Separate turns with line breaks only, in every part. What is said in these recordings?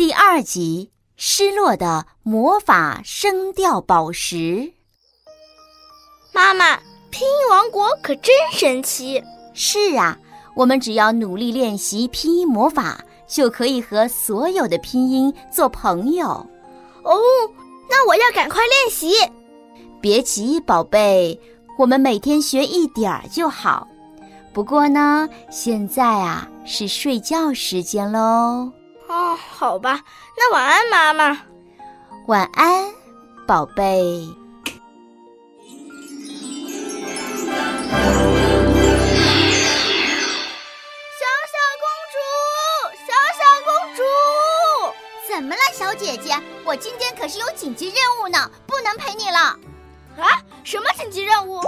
第二集：失落的魔法声调宝石。
妈妈，拼音王国可真神奇！
是啊，我们只要努力练习拼音魔法，就可以和所有的拼音做朋友。
哦，那我要赶快练习。
别急，宝贝，我们每天学一点儿就好。不过呢，现在啊是睡觉时间喽。
哦，好吧，那晚安，妈妈。
晚安，宝贝。
小小公主，小小公主，
怎么了，小姐姐？我今天可是有紧急任务呢，不能陪你了。
啊？什么紧急任务？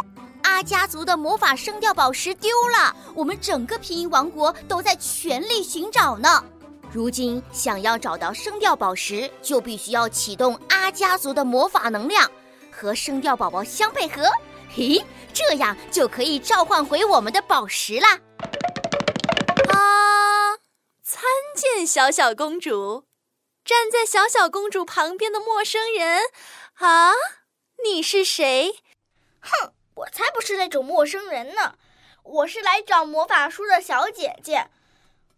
阿家族的魔法声调宝石丢了，我们整个拼音王国都在全力寻找呢。如今想要找到声调宝石，就必须要启动阿家族的魔法能量，和声调宝宝相配合。嘿，这样就可以召唤回我们的宝石啦！
啊！参见小小公主。站在小小公主旁边的陌生人，啊，你是谁？
哼，我才不是那种陌生人呢！我是来找魔法书的小姐姐。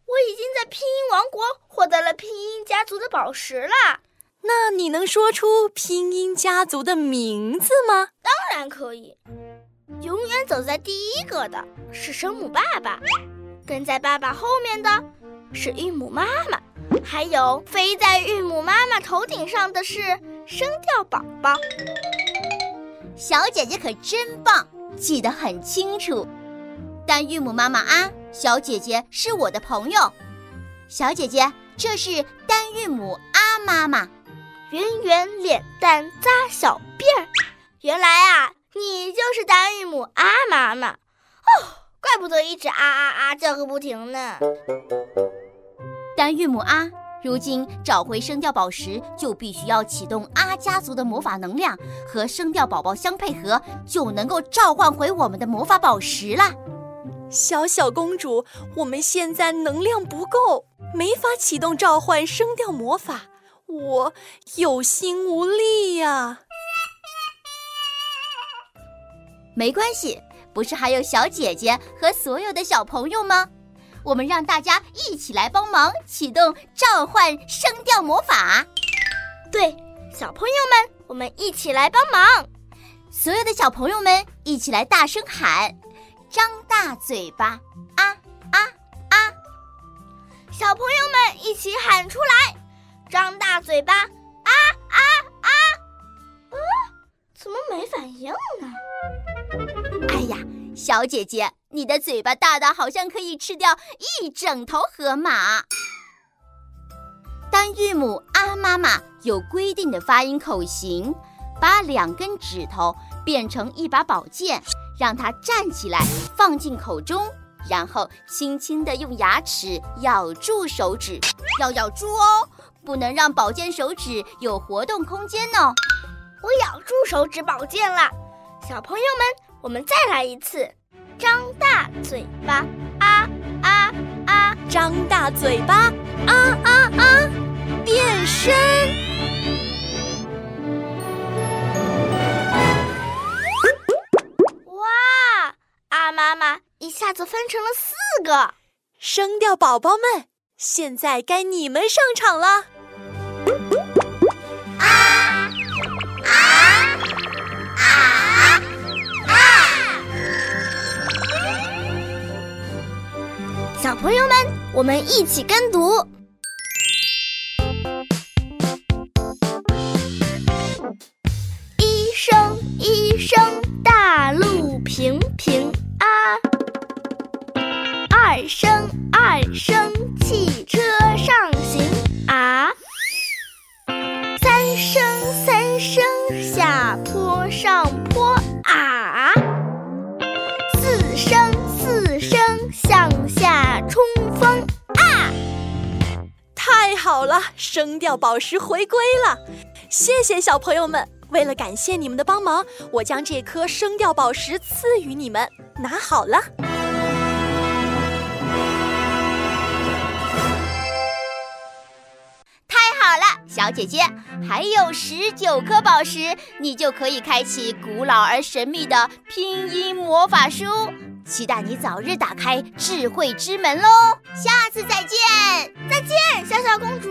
我已经在拼音王国获得了拼音家族的宝石啦！
那你能说出拼音家族的名字吗？
当然可以。永远走在第一个的是声母爸爸，跟在爸爸后面的是韵母妈妈，还有飞在韵母妈妈头顶上的是声调宝宝。
小姐姐可真棒，记得很清楚。但韵母妈妈啊。小姐姐是我的朋友，小姐姐，这是单韵母啊妈妈，
圆圆脸蛋扎小辫儿，原来啊，你就是单韵母啊妈妈，哦，怪不得一直啊啊啊叫个不停呢。
单韵母啊，如今找回声调宝石，就必须要启动阿家族的魔法能量，和声调宝宝相配合，就能够召唤回我们的魔法宝石啦。
小小公主，我们现在能量不够，没法启动召唤声调魔法，我有心无力呀。
没关系，不是还有小姐姐和所有的小朋友吗？我们让大家一起来帮忙启动召唤声调魔法。
对，小朋友们，我们一起来帮忙。
所有的小朋友们一起来大声喊。张大嘴巴，啊啊啊！
小朋友们一起喊出来！张大嘴巴，啊啊啊！啊，怎么没反应呢？
哎呀，小姐姐，你的嘴巴大到好像可以吃掉一整头河马。当韵母啊妈妈有规定的发音口型，把两根指头变成一把宝剑。让它站起来，放进口中，然后轻轻地用牙齿咬住手指，要咬住哦，不能让宝剑手指有活动空间呢。
我咬住手指宝剑了，小朋友们，我们再来一次，张大嘴巴，啊啊啊！
张大嘴巴，啊啊啊！变身。
分成了四个
生掉宝宝们，现在该你们上场了！啊啊
啊啊！小朋友们，我们一起跟读：二声，汽车上行啊！三声三声，下坡上坡啊！四声四声，向下冲锋啊！
太好了，声调宝石回归了！谢谢小朋友们，为了感谢你们的帮忙，我将这颗声调宝石赐予你们，拿好了。
小姐姐，还有十九颗宝石，你就可以开启古老而神秘的拼音魔法书。期待你早日打开智慧之门喽！下次再见，
再见，小小公主。